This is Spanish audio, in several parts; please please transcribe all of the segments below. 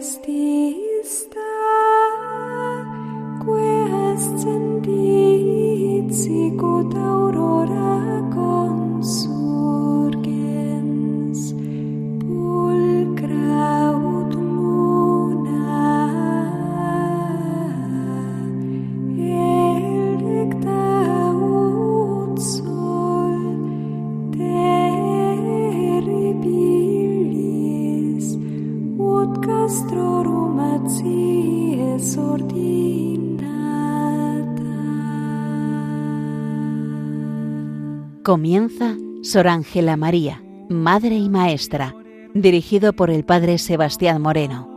Christi. Comienza Sor Ángela María, Madre y Maestra, dirigido por el Padre Sebastián Moreno.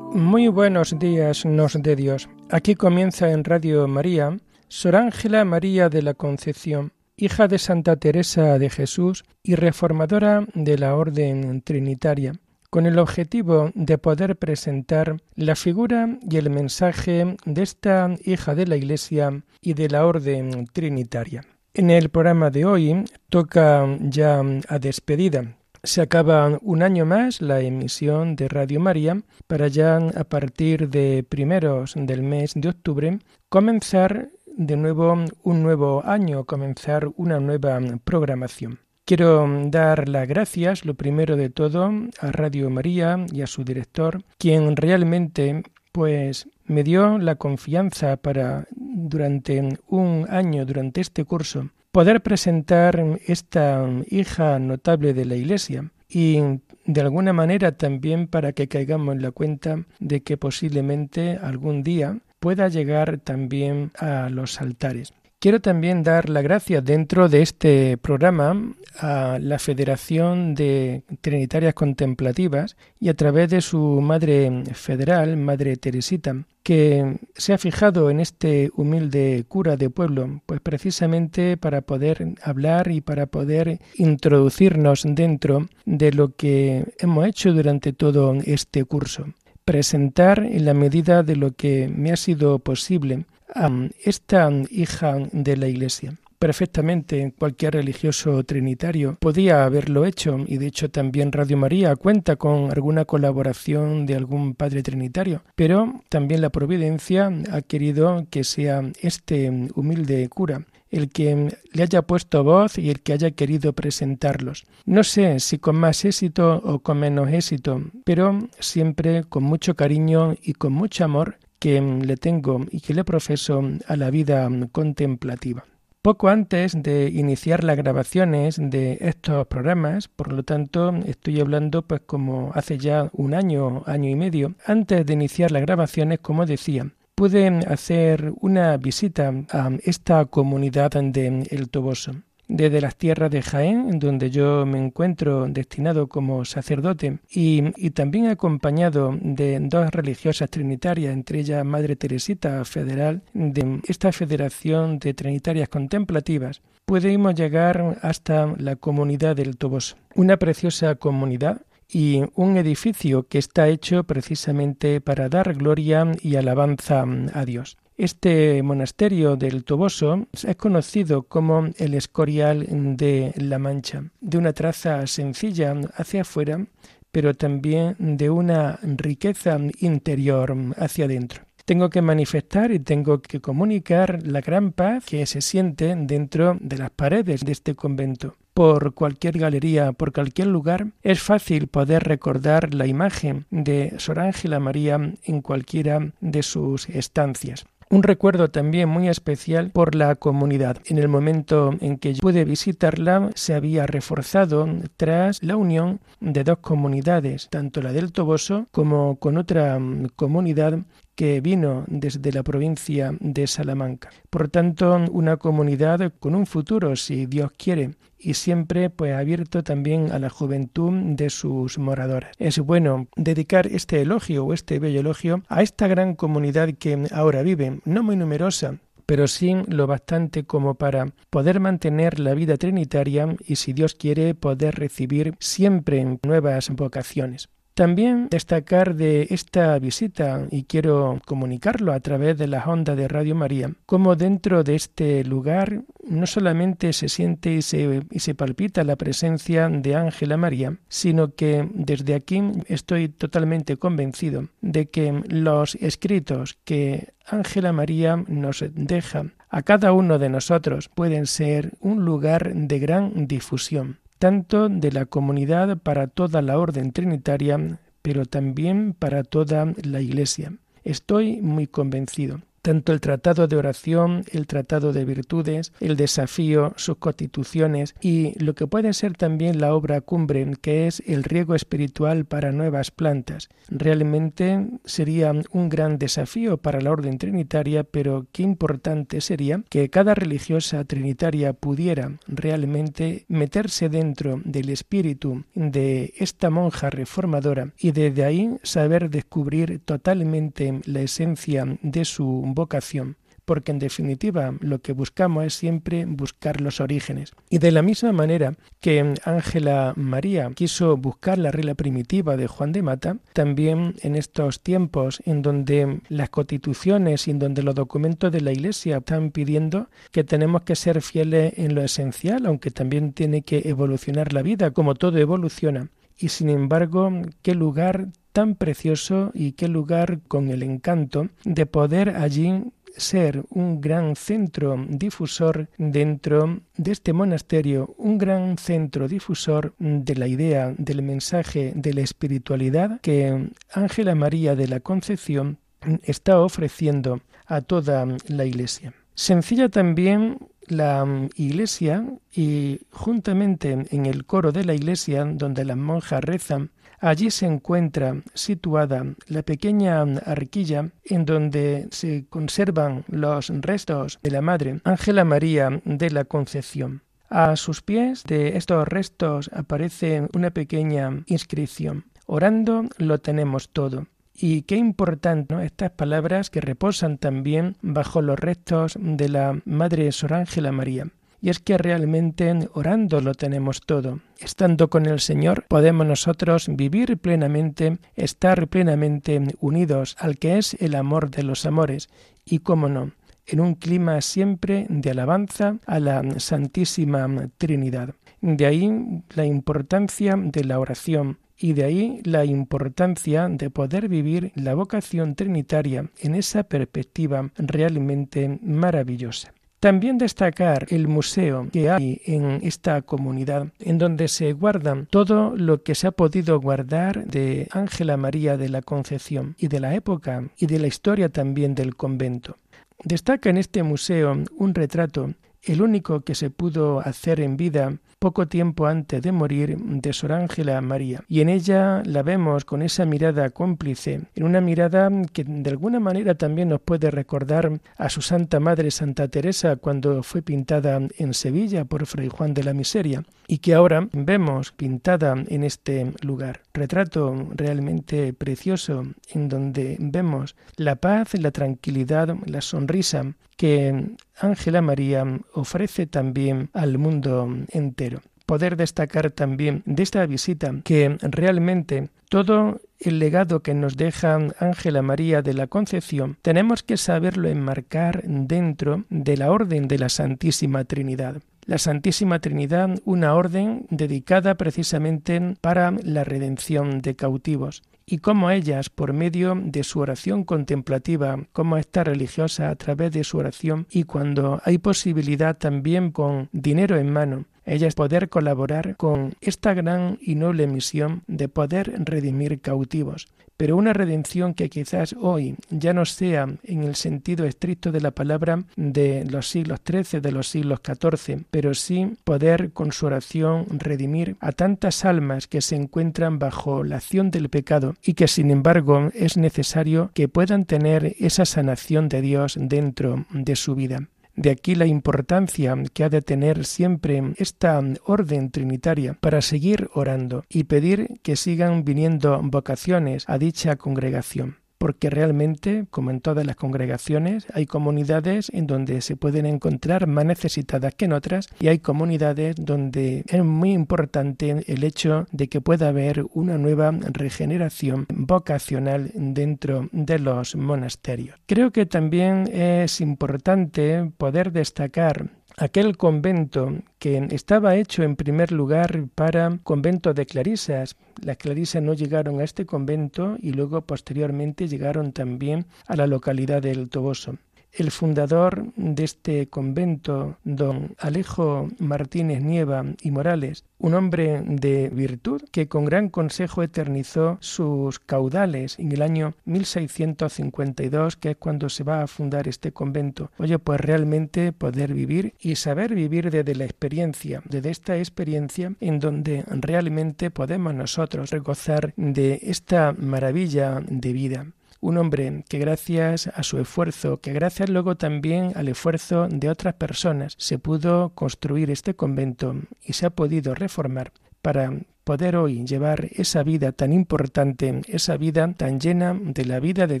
Muy buenos días, nos de Dios. Aquí comienza en Radio María Sor Ángela María de la Concepción hija de Santa Teresa de Jesús y reformadora de la Orden Trinitaria, con el objetivo de poder presentar la figura y el mensaje de esta hija de la Iglesia y de la Orden Trinitaria. En el programa de hoy toca ya a despedida. Se acaba un año más la emisión de Radio María para ya a partir de primeros del mes de octubre comenzar de nuevo un nuevo año, comenzar una nueva programación. Quiero dar las gracias, lo primero de todo, a Radio María y a su director, quien realmente pues me dio la confianza para durante un año, durante este curso, poder presentar esta hija notable de la Iglesia y de alguna manera también para que caigamos en la cuenta de que posiblemente algún día pueda llegar también a los altares. Quiero también dar la gracia dentro de este programa a la Federación de Trinitarias Contemplativas y a través de su madre federal, Madre Teresita, que se ha fijado en este humilde cura de pueblo, pues precisamente para poder hablar y para poder introducirnos dentro de lo que hemos hecho durante todo este curso presentar en la medida de lo que me ha sido posible a esta hija de la Iglesia. Perfectamente cualquier religioso trinitario podía haberlo hecho y de hecho también Radio María cuenta con alguna colaboración de algún padre trinitario, pero también la providencia ha querido que sea este humilde cura el que le haya puesto voz y el que haya querido presentarlos. No sé si con más éxito o con menos éxito, pero siempre con mucho cariño y con mucho amor que le tengo y que le profeso a la vida contemplativa. Poco antes de iniciar las grabaciones de estos programas, por lo tanto estoy hablando pues como hace ya un año, año y medio, antes de iniciar las grabaciones, como decía, pude hacer una visita a esta comunidad de El Toboso. Desde las tierras de Jaén, donde yo me encuentro destinado como sacerdote, y, también acompañado de dos religiosas trinitarias, entre ellas Madre Teresita Federal, de esta Federación de Trinitarias Contemplativas, pudimos llegar hasta la comunidad del Toboso. Una preciosa comunidad y un edificio que está hecho precisamente para dar gloria y alabanza a Dios. Este monasterio del Toboso es conocido como el Escorial de la Mancha, de una traza sencilla hacia afuera, pero también de una riqueza interior hacia adentro tengo que manifestar y tengo que comunicar la gran paz que se siente dentro de las paredes de este convento. Por cualquier galería, por cualquier lugar, es fácil poder recordar la imagen de Sor Ángela María en cualquiera de sus estancias. Un recuerdo también muy especial por la comunidad. En el momento en que pude visitarla se había reforzado tras la unión de dos comunidades, tanto la del Toboso como con otra comunidad que vino desde la provincia de Salamanca. Por tanto, una comunidad con un futuro, si Dios quiere, y siempre pues abierto también a la juventud de sus moradores. Es bueno dedicar este elogio o este bello elogio a esta gran comunidad que ahora vive, no muy numerosa, pero sí lo bastante como para poder mantener la vida trinitaria y si Dios quiere poder recibir siempre nuevas vocaciones. También destacar de esta visita, y quiero comunicarlo a través de las ondas de Radio María, cómo dentro de este lugar no solamente se siente y se, y se palpita la presencia de Ángela María, sino que desde aquí estoy totalmente convencido de que los escritos que Ángela María nos deja a cada uno de nosotros pueden ser un lugar de gran difusión tanto de la comunidad para toda la orden trinitaria, pero también para toda la Iglesia. Estoy muy convencido tanto el tratado de oración, el tratado de virtudes, el desafío, sus constituciones y lo que puede ser también la obra cumbre, que es el riego espiritual para nuevas plantas. Realmente sería un gran desafío para la orden trinitaria, pero qué importante sería que cada religiosa trinitaria pudiera realmente meterse dentro del espíritu de esta monja reformadora y desde ahí saber descubrir totalmente la esencia de su vocación, porque en definitiva lo que buscamos es siempre buscar los orígenes. Y de la misma manera que Ángela María quiso buscar la regla primitiva de Juan de Mata, también en estos tiempos en donde las constituciones y en donde los documentos de la Iglesia están pidiendo que tenemos que ser fieles en lo esencial, aunque también tiene que evolucionar la vida, como todo evoluciona. Y sin embargo, qué lugar tan precioso y qué lugar con el encanto de poder allí ser un gran centro difusor dentro de este monasterio, un gran centro difusor de la idea, del mensaje, de la espiritualidad que Ángela María de la Concepción está ofreciendo a toda la Iglesia. Sencilla también la Iglesia y juntamente en el coro de la Iglesia, donde las monjas rezan, Allí se encuentra situada la pequeña arquilla en donde se conservan los restos de la Madre Ángela María de la Concepción. A sus pies de estos restos aparece una pequeña inscripción. Orando lo tenemos todo. Y qué importante estas palabras que reposan también bajo los restos de la Madre Sor Ángela María. Y es que realmente orando lo tenemos todo. Estando con el Señor podemos nosotros vivir plenamente, estar plenamente unidos al que es el amor de los amores. Y cómo no, en un clima siempre de alabanza a la Santísima Trinidad. De ahí la importancia de la oración, y de ahí la importancia de poder vivir la vocación trinitaria en esa perspectiva realmente maravillosa. También destacar el museo que hay en esta comunidad, en donde se guarda todo lo que se ha podido guardar de Ángela María de la Concepción y de la época y de la historia también del convento. Destaca en este museo un retrato, el único que se pudo hacer en vida poco tiempo antes de morir de Sor Ángela María. Y en ella la vemos con esa mirada cómplice, en una mirada que de alguna manera también nos puede recordar a su Santa Madre Santa Teresa cuando fue pintada en Sevilla por Fray Juan de la Miseria y que ahora vemos pintada en este lugar. Retrato realmente precioso en donde vemos la paz, la tranquilidad, la sonrisa que Ángela María ofrece también al mundo entero. Poder destacar también de esta visita que realmente todo el legado que nos deja Ángela María de la Concepción tenemos que saberlo enmarcar dentro de la orden de la Santísima Trinidad. La Santísima Trinidad una orden dedicada precisamente para la redención de cautivos. Y cómo ellas, por medio de su oración contemplativa, como esta religiosa a través de su oración y cuando hay posibilidad también con dinero en mano, ellas poder colaborar con esta gran y noble misión de poder redimir cautivos pero una redención que quizás hoy ya no sea en el sentido estricto de la palabra de los siglos XIII, de los siglos XIV, pero sí poder con su oración redimir a tantas almas que se encuentran bajo la acción del pecado y que sin embargo es necesario que puedan tener esa sanación de Dios dentro de su vida. De aquí la importancia que ha de tener siempre esta orden trinitaria para seguir orando y pedir que sigan viniendo vocaciones a dicha congregación. Porque realmente, como en todas las congregaciones, hay comunidades en donde se pueden encontrar más necesitadas que en otras y hay comunidades donde es muy importante el hecho de que pueda haber una nueva regeneración vocacional dentro de los monasterios. Creo que también es importante poder destacar aquel convento que estaba hecho en primer lugar para convento de clarisas. Las clarisas no llegaron a este convento y luego posteriormente llegaron también a la localidad del Toboso. El fundador de este convento, don Alejo Martínez Nieva y Morales, un hombre de virtud que con gran consejo eternizó sus caudales en el año 1652, que es cuando se va a fundar este convento. Oye, pues realmente poder vivir y saber vivir desde la experiencia, desde esta experiencia en donde realmente podemos nosotros regozar de esta maravilla de vida un hombre que gracias a su esfuerzo, que gracias luego también al esfuerzo de otras personas, se pudo construir este convento y se ha podido reformar para poder hoy llevar esa vida tan importante, esa vida tan llena de la vida de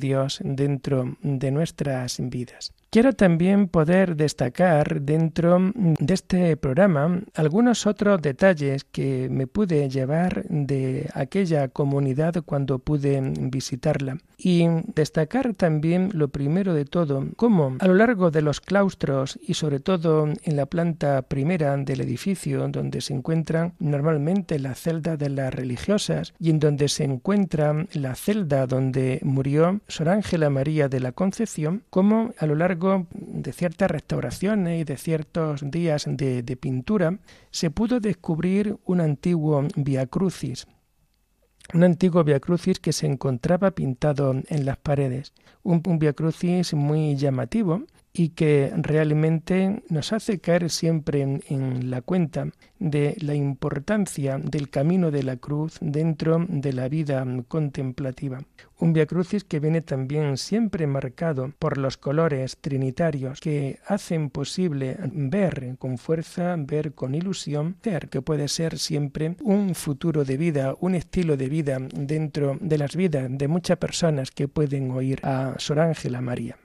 Dios dentro de nuestras vidas. Quiero también poder destacar dentro de este programa algunos otros detalles que me pude llevar de aquella comunidad cuando pude visitarla. Y destacar también lo primero de todo, cómo a lo largo de los claustros y sobre todo en la planta primera del edificio donde se encuentran normalmente la celda de las religiosas y en donde se encuentra la celda donde murió Sor Ángela María de la Concepción, cómo a lo largo de ciertas restauraciones y de ciertos días de, pintura, se pudo descubrir un antiguo Via Crucis, un antiguo Via Crucis que se encontraba pintado en las paredes, un, un Via Crucis muy llamativo y que realmente nos hace caer siempre en, la cuenta de la importancia del camino de la cruz dentro de la vida contemplativa. Un Via Crucis que viene también siempre marcado por los colores trinitarios que hacen posible ver con fuerza, ver con ilusión, ver que puede ser siempre un futuro de vida, un estilo de vida dentro de las vidas de muchas personas que pueden oír a Sor Ángela María.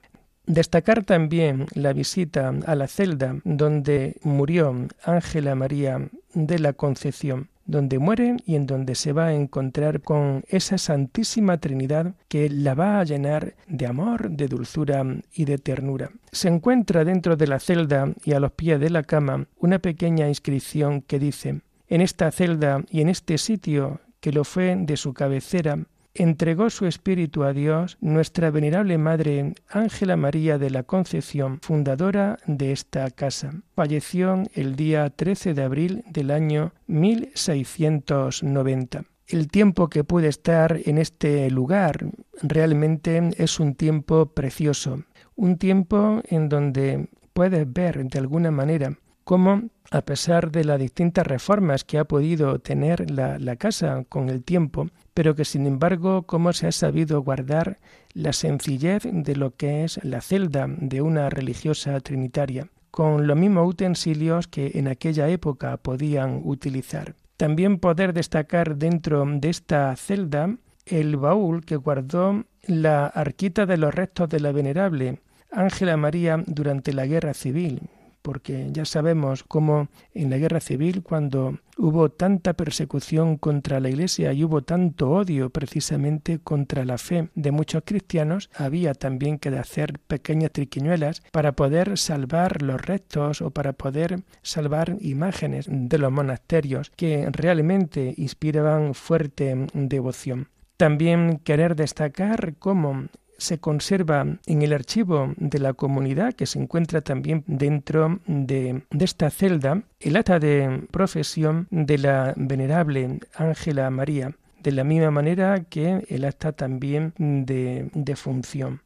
Destacar también la visita a la celda donde murió Ángela María de la Concepción, donde muere y en donde se va a encontrar con esa Santísima Trinidad que la va a llenar de amor, de dulzura y de ternura. Se encuentra dentro de la celda y a los pies de la cama una pequeña inscripción que dice En esta celda y en este sitio que lo fue de su cabecera, entregó su espíritu a Dios nuestra venerable Madre Ángela María de la Concepción, fundadora de esta casa. Falleció el día 13 de abril del año 1690. El tiempo que pude estar en este lugar realmente es un tiempo precioso, un tiempo en donde puedes ver de alguna manera cómo, a pesar de las distintas reformas que ha podido tener la, la casa con el tiempo, pero que sin embargo cómo se ha sabido guardar la sencillez de lo que es la celda de una religiosa trinitaria, con los mismos utensilios que en aquella época podían utilizar. También poder destacar dentro de esta celda el baúl que guardó la arquita de los restos de la venerable Ángela María durante la guerra civil, porque ya sabemos cómo en la guerra civil, cuando hubo tanta persecución contra la Iglesia y hubo tanto odio precisamente contra la fe de muchos cristianos, había también que hacer pequeñas triquiñuelas para poder salvar los restos o para poder salvar imágenes de los monasterios que realmente inspiraban fuerte devoción. También querer destacar cómo se conserva en el archivo de la comunidad, que se encuentra también dentro de, esta celda, el acta de profesión de la venerable Ángela María, de la misma manera que el acta también de, de función.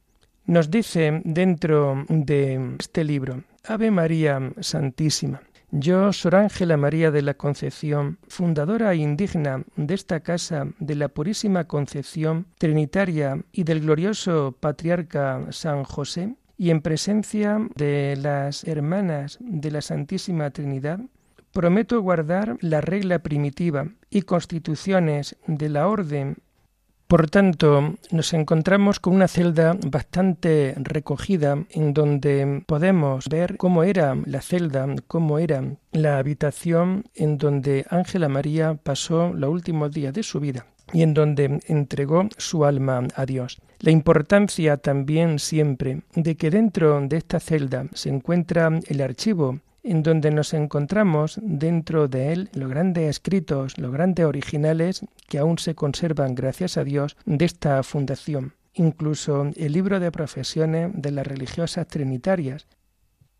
Nos dice dentro de este libro, Ave María Santísima, yo, Sor Ángela María de la Concepción, fundadora indigna de esta casa de la Purísima Concepción Trinitaria y del glorioso patriarca San José, y en presencia de las hermanas de la Santísima Trinidad, prometo guardar la regla primitiva y constituciones de la orden Por tanto, nos encontramos con una celda bastante recogida en donde podemos ver cómo era la celda, cómo era la habitación en donde Ángela María pasó los últimos días de su vida y en donde entregó su alma a Dios. La importancia también siempre de que dentro de esta celda se encuentra el archivo en donde nos encontramos dentro de él los grandes escritos, los grandes originales que aún se conservan, gracias a Dios, de esta fundación. Incluso el libro de profesiones de las religiosas trinitarias.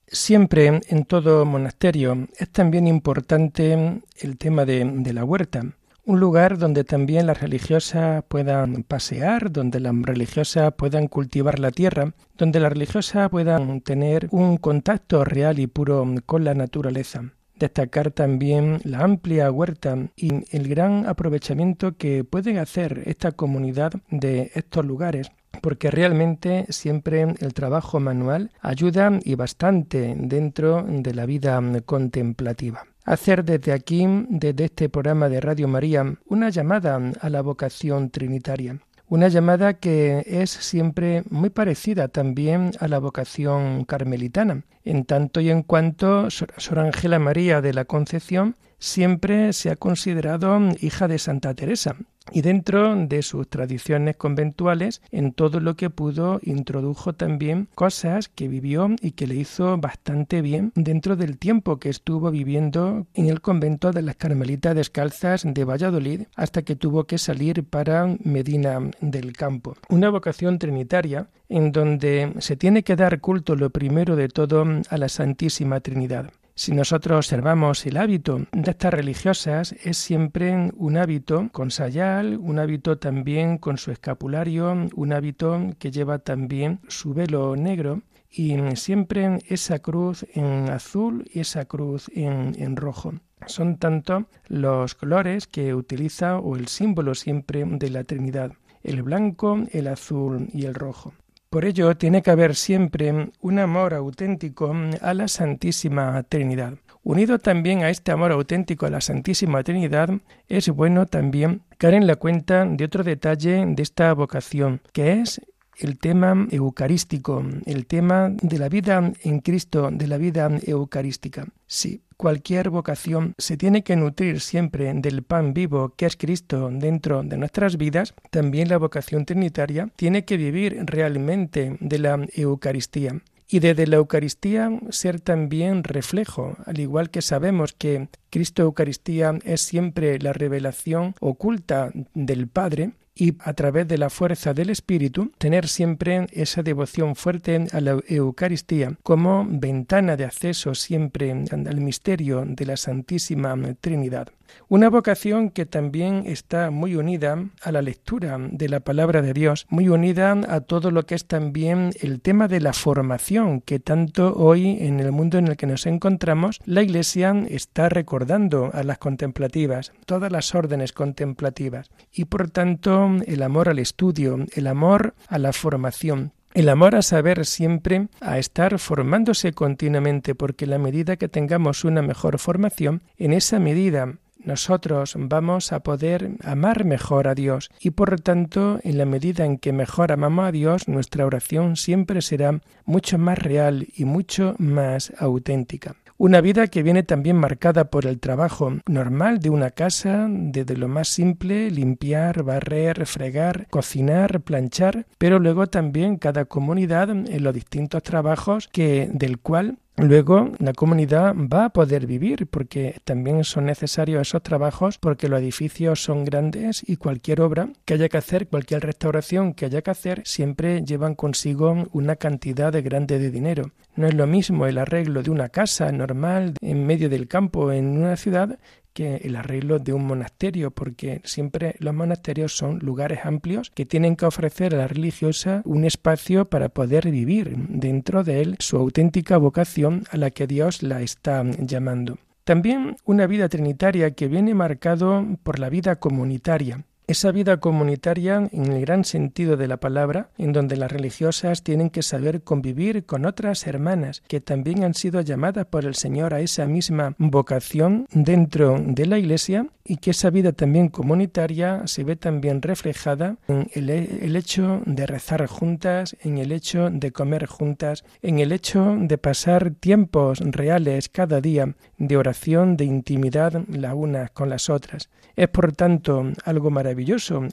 Siempre en todo monasterio es también importante el tema de, de la huerta un lugar donde también las religiosas puedan pasear, donde las religiosas puedan cultivar la tierra, donde las religiosas puedan tener un contacto real y puro con la naturaleza. Destacar también la amplia huerta y el gran aprovechamiento que pueden hacer esta comunidad de estos lugares porque realmente siempre el trabajo manual ayuda y bastante dentro de la vida contemplativa hacer desde aquí, desde este programa de Radio María, una llamada a la vocación trinitaria. Una llamada que es siempre muy parecida también a la vocación carmelitana, en tanto y en cuanto Sor Ángela María de la Concepción siempre se ha considerado hija de Santa Teresa y dentro de sus tradiciones conventuales en todo lo que pudo introdujo también cosas que vivió y que le hizo bastante bien dentro del tiempo que estuvo viviendo en el convento de las Carmelitas Descalzas de Valladolid hasta que tuvo que salir para Medina del Campo. Una vocación trinitaria en donde se tiene que dar culto lo primero de todo a la Santísima Trinidad. Si nosotros observamos el hábito de estas religiosas, es siempre un hábito con sayal, un hábito también con su escapulario, un hábito que lleva también su velo negro y siempre esa cruz en azul y esa cruz en, en rojo. Son tanto los colores que utiliza o el símbolo siempre de la Trinidad, el blanco, el azul y el rojo. Por ello tiene que haber siempre un amor auténtico a la Santísima Trinidad. Unido también a este amor auténtico a la Santísima Trinidad, es bueno también caer en la cuenta de otro detalle de esta vocación, que es el tema eucarístico, el tema de la vida en Cristo, de la vida eucarística. Sí, cualquier vocación se tiene que nutrir siempre del pan vivo que es Cristo dentro de nuestras vidas, también la vocación trinitaria tiene que vivir realmente de la Eucaristía y desde la Eucaristía ser también reflejo, al igual que sabemos que Cristo Eucaristía es siempre la revelación oculta del Padre, y a través de la fuerza del Espíritu tener siempre esa devoción fuerte a la Eucaristía como ventana de acceso siempre al misterio de la Santísima Trinidad. Una vocación que también está muy unida a la lectura de la palabra de Dios, muy unida a todo lo que es también el tema de la formación que tanto hoy en el mundo en el que nos encontramos la Iglesia está recordando a las contemplativas, todas las órdenes contemplativas. Y por tanto el amor al estudio, el amor a la formación, el amor a saber siempre, a estar formándose continuamente, porque la medida que tengamos una mejor formación, en esa medida nosotros vamos a poder amar mejor a Dios y por lo tanto en la medida en que mejor amamos a Dios nuestra oración siempre será mucho más real y mucho más auténtica. Una vida que viene también marcada por el trabajo normal de una casa, desde lo más simple, limpiar, barrer, fregar, cocinar, planchar, pero luego también cada comunidad en los distintos trabajos que del cual Luego la comunidad va a poder vivir porque también son necesarios esos trabajos porque los edificios son grandes y cualquier obra que haya que hacer, cualquier restauración que haya que hacer, siempre llevan consigo una cantidad de grande de dinero. No es lo mismo el arreglo de una casa normal en medio del campo en una ciudad que el arreglo de un monasterio, porque siempre los monasterios son lugares amplios que tienen que ofrecer a la religiosa un espacio para poder vivir dentro de él su auténtica vocación a la que Dios la está llamando. También una vida trinitaria que viene marcado por la vida comunitaria. Esa vida comunitaria en el gran sentido de la palabra, en donde las religiosas tienen que saber convivir con otras hermanas que también han sido llamadas por el Señor a esa misma vocación dentro de la Iglesia y que esa vida también comunitaria se ve también reflejada en el, hecho de rezar juntas, en el hecho de comer juntas, en el hecho de pasar tiempos reales cada día de oración, de intimidad la una con las otras. Es por tanto algo maravilloso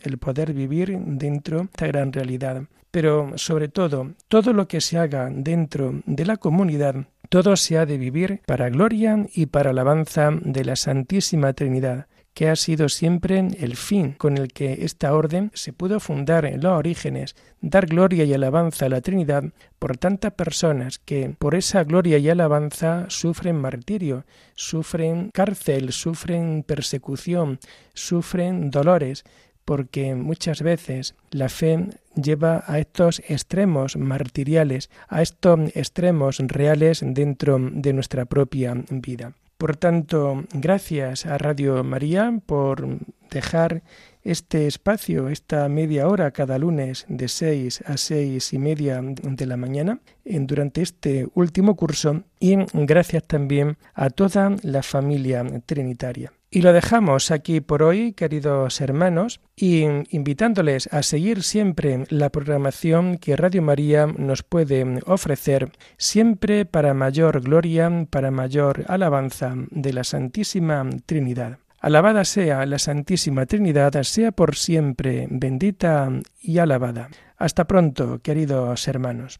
el poder vivir dentro de esta gran realidad. Pero sobre todo, todo lo que se haga dentro de la comunidad, todo se ha de vivir para gloria y para alabanza de la Santísima Trinidad que ha sido siempre el fin con el que esta orden se pudo fundar en los orígenes, dar gloria y alabanza a la Trinidad por tantas personas que por esa gloria y alabanza sufren martirio, sufren cárcel, sufren persecución, sufren dolores, porque muchas veces la fe lleva a estos extremos martiriales, a estos extremos reales dentro de nuestra propia vida. Por tanto, gracias a Radio María por dejar este espacio, esta media hora cada lunes de seis a seis y media de la mañana durante este último curso y gracias también a toda la familia trinitaria. Y lo dejamos aquí por hoy, queridos hermanos, y invitándoles a seguir siempre la programación que Radio María nos puede ofrecer, siempre para mayor gloria, para mayor alabanza de la Santísima Trinidad. Alabada sea la Santísima Trinidad, sea por siempre bendita y alabada. Hasta pronto, queridos hermanos.